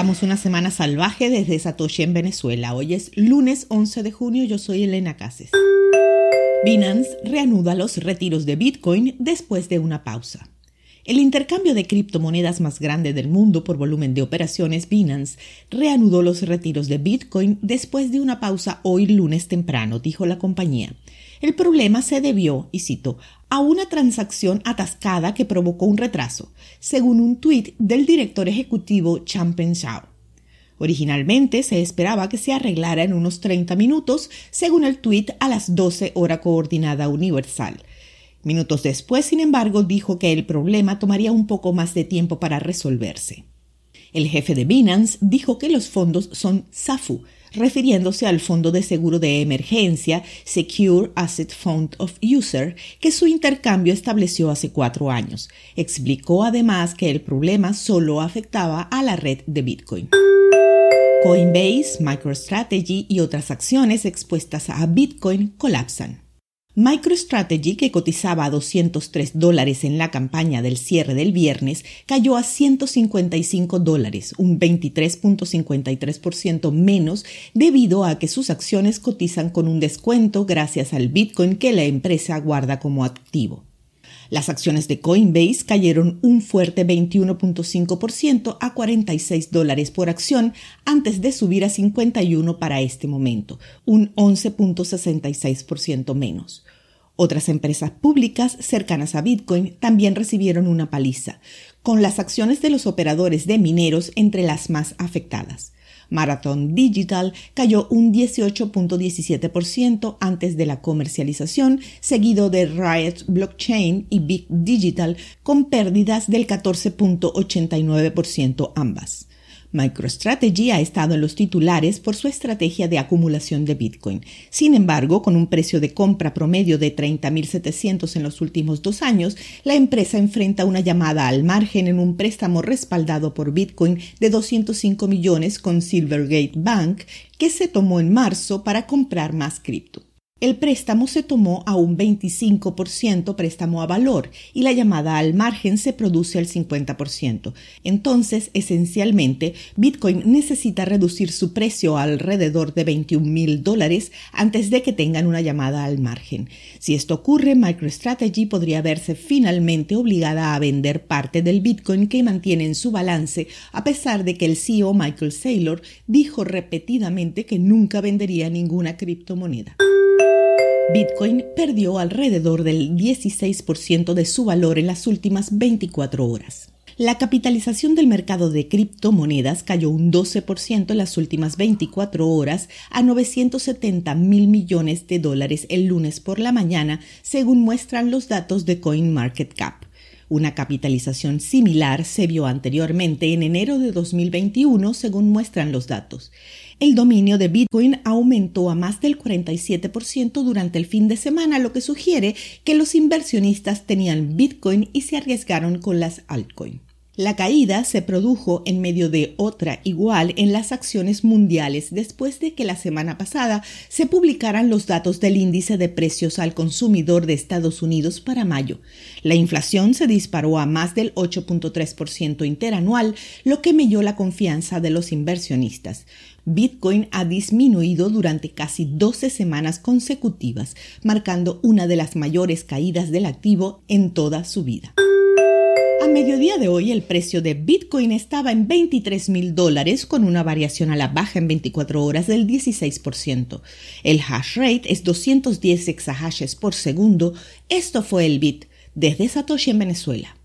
Arrancamos una semana salvaje desde Satoshi en Venezuela. Hoy es lunes 11 de junio, yo soy Elena Cases. Binance reanuda los retiros de Bitcoin después de una pausa. El intercambio de criptomonedas más grande del mundo por volumen de operaciones, Binance, reanudó los retiros de Bitcoin después de una pausa hoy lunes temprano, dijo la compañía. El problema se debió, y cito, a una transacción atascada que provocó un retraso, según un tuit del director ejecutivo Champen Shao. Originalmente se esperaba que se arreglara en unos 30 minutos, según el tuit a las 12 hora coordinada universal. Minutos después, sin embargo, dijo que el problema tomaría un poco más de tiempo para resolverse. El jefe de Binance dijo que los fondos son SAFU, refiriéndose al Fondo de Seguro de Emergencia Secure Asset Fund of User, que su intercambio estableció hace cuatro años. Explicó además que el problema solo afectaba a la red de Bitcoin. Coinbase, MicroStrategy y otras acciones expuestas a Bitcoin colapsan. MicroStrategy, que cotizaba a 203 dólares en la campaña del cierre del viernes, cayó a 155 dólares, un 23.53% menos debido a que sus acciones cotizan con un descuento gracias al Bitcoin que la empresa guarda como activo. Las acciones de Coinbase cayeron un fuerte 21.5% a 46 dólares por acción antes de subir a 51 para este momento, un 11.66% menos. Otras empresas públicas cercanas a Bitcoin también recibieron una paliza, con las acciones de los operadores de mineros entre las más afectadas. Marathon Digital cayó un 18.17% antes de la comercialización, seguido de Riot Blockchain y Big Digital con pérdidas del 14.89% ambas. MicroStrategy ha estado en los titulares por su estrategia de acumulación de Bitcoin. Sin embargo, con un precio de compra promedio de 30.700 en los últimos dos años, la empresa enfrenta una llamada al margen en un préstamo respaldado por Bitcoin de 205 millones con Silvergate Bank que se tomó en marzo para comprar más cripto. El préstamo se tomó a un 25% préstamo a valor y la llamada al margen se produce al 50%. Entonces, esencialmente, Bitcoin necesita reducir su precio alrededor de 21 mil dólares antes de que tengan una llamada al margen. Si esto ocurre, MicroStrategy podría verse finalmente obligada a vender parte del Bitcoin que mantiene en su balance, a pesar de que el CEO Michael Saylor dijo repetidamente que nunca vendería ninguna criptomoneda. Bitcoin perdió alrededor del 16% de su valor en las últimas 24 horas. La capitalización del mercado de criptomonedas cayó un 12% en las últimas 24 horas a 970 mil millones de dólares el lunes por la mañana, según muestran los datos de CoinMarketCap. Una capitalización similar se vio anteriormente en enero de 2021, según muestran los datos el dominio de Bitcoin aumentó a más del 47% durante el fin de semana, lo que sugiere que los inversionistas tenían Bitcoin y se arriesgaron con las altcoins. La caída se produjo en medio de otra igual en las acciones mundiales después de que la semana pasada se publicaran los datos del índice de precios al consumidor de Estados Unidos para mayo. La inflación se disparó a más del 8.3% interanual, lo que melló la confianza de los inversionistas. Bitcoin ha disminuido durante casi 12 semanas consecutivas, marcando una de las mayores caídas del activo en toda su vida. Mediodía de hoy el precio de Bitcoin estaba en 23 mil dólares con una variación a la baja en 24 horas del 16%. El hash rate es 210 exahashes por segundo. Esto fue el Bit desde Satoshi en Venezuela.